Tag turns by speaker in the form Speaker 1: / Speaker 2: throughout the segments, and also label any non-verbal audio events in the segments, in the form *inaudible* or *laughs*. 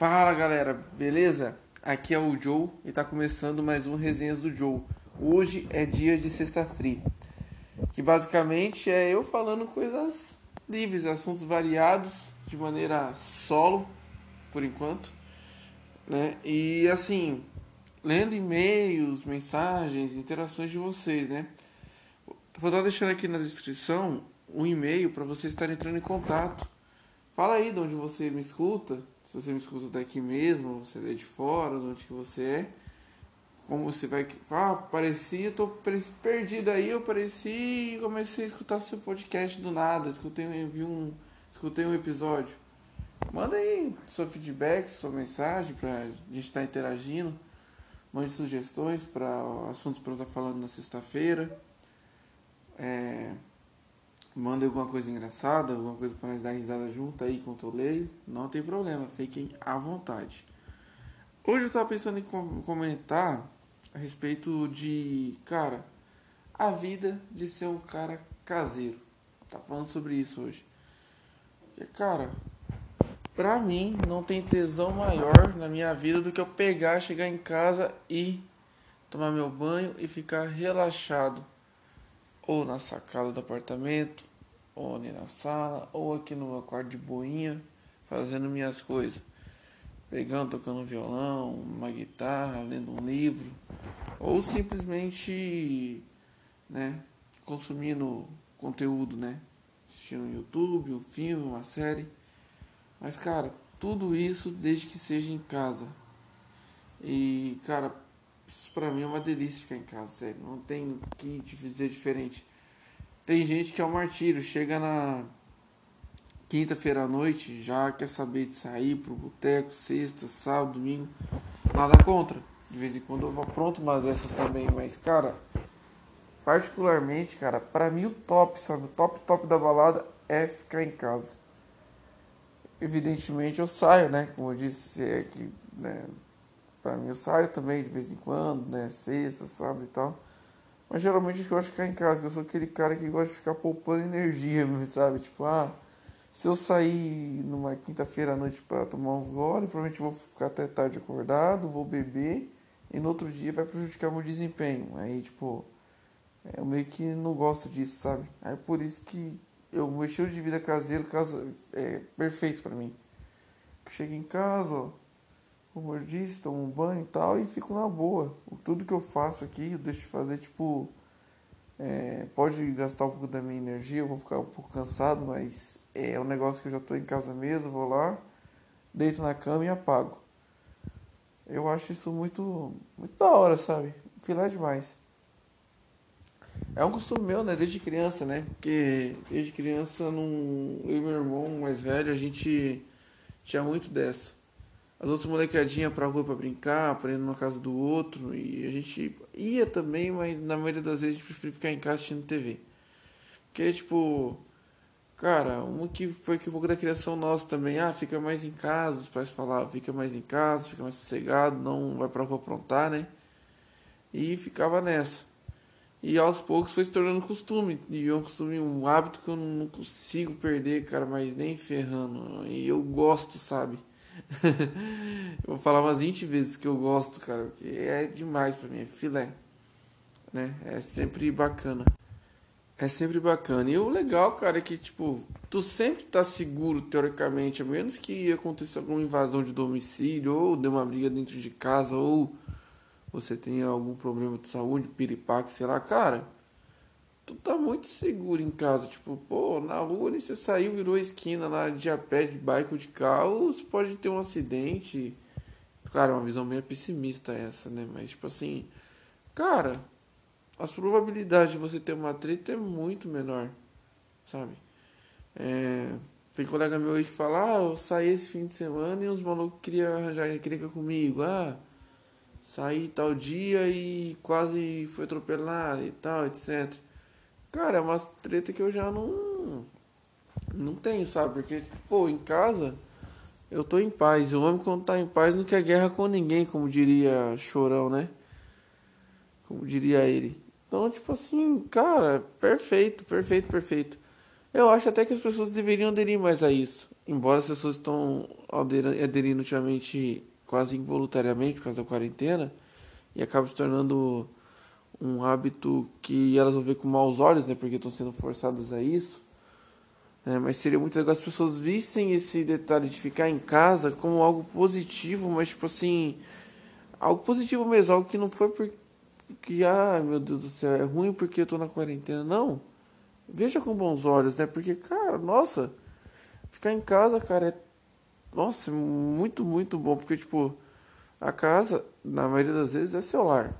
Speaker 1: Fala galera, beleza? Aqui é o Joe e tá começando mais um Resenhas do Joe. Hoje é dia de sexta-feira, que basicamente é eu falando coisas livres, assuntos variados, de maneira solo, por enquanto, né? E assim, lendo e-mails, mensagens, interações de vocês, né? Vou estar deixando aqui na descrição um e-mail para você estar entrando em contato. Fala aí de onde você me escuta, se você me escuta daqui mesmo, você é de fora, de onde que você é. Como você vai. Ah, apareci, eu tô perdido aí, eu apareci e comecei a escutar seu podcast do nada. Escutei, vi um, escutei um episódio. Manda aí seu feedback, sua mensagem pra gente estar interagindo. Mande sugestões para assuntos para eu estar falando na sexta-feira. É, manda alguma coisa engraçada, alguma coisa para nós dar risada junto aí enquanto eu leio. Não tem problema, fiquem à vontade. Hoje eu estava pensando em comentar a respeito de, cara, a vida de ser um cara caseiro. Tá falando sobre isso hoje. Porque, cara, pra mim não tem tesão maior na minha vida do que eu pegar, chegar em casa e tomar meu banho e ficar relaxado. Ou na sacada do apartamento, ou ali na sala, ou aqui no meu quarto de boinha, fazendo minhas coisas. Pegando, tocando violão, uma guitarra, lendo um livro, ou simplesmente, né, consumindo conteúdo, né, assistindo um YouTube, um filme, uma série. Mas, cara, tudo isso desde que seja em casa. E, cara, isso pra mim é uma delícia ficar em casa, sério. Não tem que dizer diferente. Tem gente que é um martírio, chega na quinta-feira à noite, já quer saber de sair pro boteco, sexta, sábado, domingo. Nada contra. De vez em quando eu vou pronto mas essas também, mas cara, particularmente, cara, para mim o top, sabe, o top top da balada é ficar em casa. Evidentemente eu saio, né, como eu disse, é que, né, para mim eu saio também de vez em quando, né, sexta, sábado e tal. Mas geralmente eu gosto de ficar em casa, eu sou aquele cara que gosta de ficar poupando energia, *laughs* sabe? Tipo, ah, se eu sair numa quinta-feira à noite para tomar uns goles, provavelmente vou ficar até tarde acordado, vou beber e no outro dia vai prejudicar meu desempenho. Aí, tipo, eu meio que não gosto disso, sabe? Aí por isso que eu, meu estilo de vida caseiro casa, é perfeito para mim. Chego em casa, ó, disse, tomo um banho e tal e fico na boa. Tudo que eu faço aqui, eu deixo de fazer, tipo, é, pode gastar um pouco da minha energia, eu vou ficar um pouco cansado, mas é um negócio que eu já estou em casa mesmo, vou lá, deito na cama e apago. Eu acho isso muito, muito da hora, sabe? Filé demais. É um costume meu, né? Desde criança, né? Porque desde criança, num, eu e meu irmão mais velho, a gente tinha muito dessa. As outras molecadinhas pra rua pra brincar, pra ir numa casa do outro. E a gente ia também, mas na maioria das vezes a gente preferia ficar em casa assistindo TV. Porque, tipo, Cara, uma que foi que um pouco da criação nossa também. Ah, fica mais em casa, os pais falavam, fica mais em casa, fica mais sossegado, não vai pra rua aprontar, né? E ficava nessa. E aos poucos foi se tornando costume. E é um costume, um hábito que eu não consigo perder, cara, mas nem ferrando. E eu gosto, sabe? *laughs* eu vou falar umas 20 vezes que eu gosto, cara, porque é demais pra mim, é filé. Né? É sempre bacana. É sempre bacana. E o legal, cara, é que, tipo, tu sempre tá seguro, teoricamente, a menos que aconteça alguma invasão de domicílio, ou dê uma briga dentro de casa, ou você tenha algum problema de saúde, piripaque, sei lá, cara, tu tá muito seguro em casa. Tipo, pô, na rua ali você saiu, virou esquina lá de a pé, de bike ou de carro, você pode ter um acidente. Cara, é uma visão meio pessimista essa, né? Mas, tipo assim, cara as probabilidades de você ter uma treta é muito menor, sabe? É, tem colega meu aí que fala, ah, eu saí esse fim de semana e os malucos queriam arranjar encrenca comigo, ah, saí tal dia e quase foi atropelado e tal, etc. Cara, é uma treta que eu já não, não tenho, sabe? Porque, pô, em casa eu tô em paz. O homem quando tá em paz não quer guerra com ninguém, como diria Chorão, né? Como diria ele. Então, tipo assim, cara, perfeito, perfeito, perfeito. Eu acho até que as pessoas deveriam aderir mais a isso. Embora as pessoas estão aderindo ultimamente quase involuntariamente por causa da quarentena e acaba se tornando um hábito que elas vão ver com maus olhos, né? Porque estão sendo forçadas a isso. É, mas seria muito legal as pessoas vissem esse detalhe de ficar em casa como algo positivo, mas tipo assim, algo positivo mesmo, algo que não foi porque, ah, meu Deus do céu, é ruim porque eu tô na quarentena. Não. Veja com bons olhos, né? Porque, cara, nossa, ficar em casa, cara, é. Nossa, muito, muito bom. Porque, tipo, a casa, na maioria das vezes, é seu lar.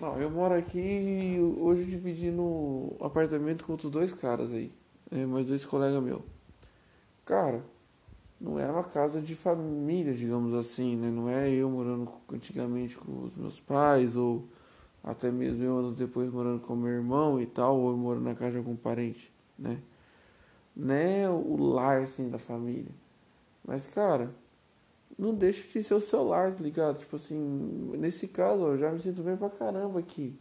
Speaker 1: Não, eu moro aqui hoje dividindo apartamento com outros dois caras aí é, mais dois colegas meus. Cara, não é uma casa de família, digamos assim, né? Não é eu morando antigamente com os meus pais, ou até mesmo eu anos depois morando com meu irmão e tal, ou eu morando na casa de algum parente, né? Não é o lar, assim, da família. Mas, cara, não deixa de ser o seu lar, tá ligado? Tipo assim, nesse caso, eu já me sinto bem pra caramba aqui.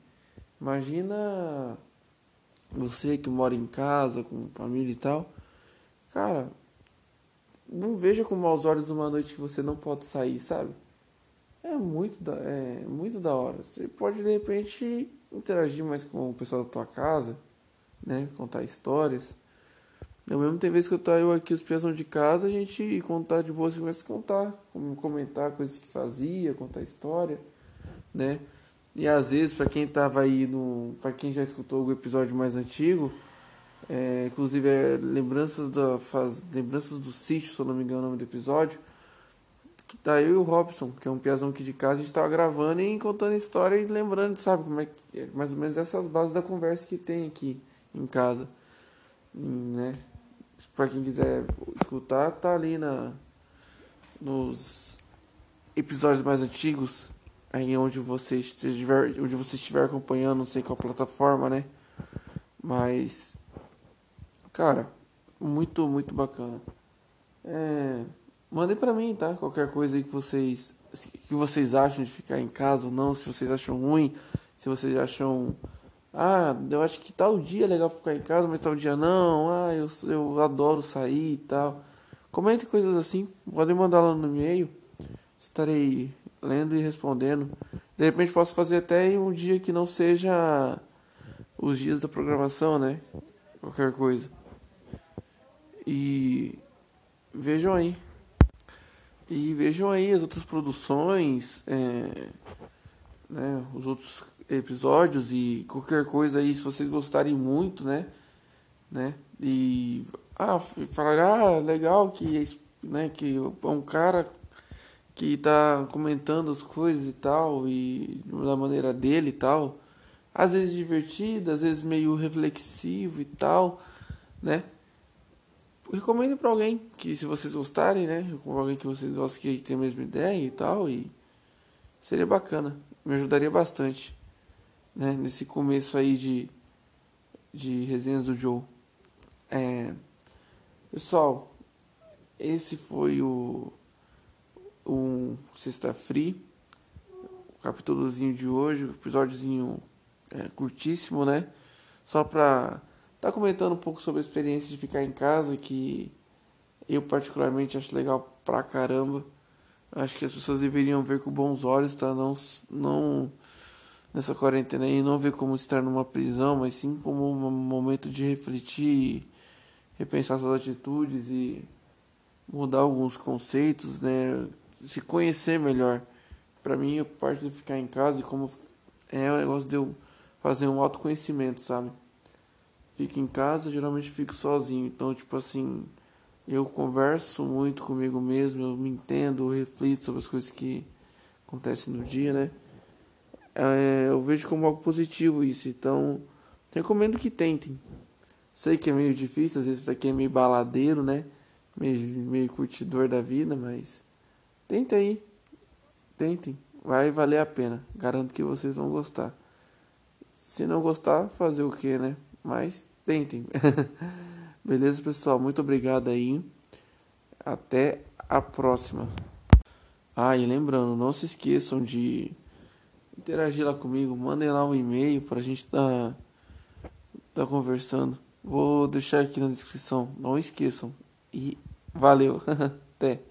Speaker 1: Imagina você que mora em casa, com família e tal, cara, não veja com maus olhos uma noite que você não pode sair, sabe? É muito da, é muito da hora. Você pode de repente interagir mais com o pessoal da tua casa, né? Contar histórias. Eu mesmo tem vezes que eu tô eu aqui, os pessoal de casa, a gente contar de boa, você começa a contar, comentar coisas que fazia, contar história, né? E às vezes, para quem tava aí no. para quem já escutou o episódio mais antigo, é, inclusive é lembranças da faz, lembranças do sítio, se eu não me engano o nome do episódio. Que tá eu e o Robson, que é um piazão aqui de casa, a gente tava gravando e contando história e lembrando, sabe, como é que é, mais ou menos essas bases da conversa que tem aqui em casa. né? Para quem quiser escutar, tá ali na nos episódios mais antigos aí onde você estiver, onde você estiver acompanhando, não sei qual plataforma, né? Mas, cara, muito, muito bacana. É, mandem para mim, tá? Qualquer coisa aí que vocês, que vocês acham de ficar em casa ou não, se vocês acham ruim, se vocês acham, ah, eu acho que tal dia é legal ficar em casa, mas tal dia não, ah, eu, eu adoro sair e tal. Comente coisas assim, podem mandar lá no e-mail. Estarei lendo e respondendo. De repente posso fazer até em um dia que não seja os dias da programação, né? Qualquer coisa. E vejam aí. E vejam aí as outras produções, é, né, os outros episódios e qualquer coisa aí, se vocês gostarem muito, né? né e ah, falar, ah, legal que, né, que é um cara que tá comentando as coisas e tal, e da maneira dele e tal. Às vezes divertido, às vezes meio reflexivo e tal, né? Recomendo para alguém que se vocês gostarem, né? Alguém que vocês gostam que tem a mesma ideia e tal, e seria bacana, me ajudaria bastante, né? Nesse começo aí de, de resenhas do Joe. É, pessoal, esse foi o um Sexta Free, o capítulozinho de hoje, o episódiozinho é, curtíssimo, né? Só pra tá comentando um pouco sobre a experiência de ficar em casa, que eu particularmente acho legal pra caramba. Acho que as pessoas deveriam ver com bons olhos, tá? Não, não nessa quarentena aí, não ver como estar numa prisão, mas sim como um momento de refletir, repensar suas atitudes e mudar alguns conceitos, né? se conhecer melhor. Para mim, a parte de ficar em casa e como é o negócio de eu fazer um autoconhecimento, sabe? Fico em casa, geralmente fico sozinho. Então, tipo assim, eu converso muito comigo mesmo, eu me entendo, eu reflito sobre as coisas que acontecem no dia, né? É, eu vejo como algo positivo isso. Então, recomendo que tentem. Sei que é meio difícil, às vezes você aqui é meio baladeiro, né? Meio, meio curtidor da vida, mas Tentem aí. Tentem. Vai valer a pena. Garanto que vocês vão gostar. Se não gostar, fazer o que, né? Mas tentem. *laughs* Beleza, pessoal? Muito obrigado aí. Até a próxima. Ah, e lembrando, não se esqueçam de interagir lá comigo. Mandem lá um e-mail pra gente tá, tá conversando. Vou deixar aqui na descrição. Não esqueçam. E valeu. *laughs* Até.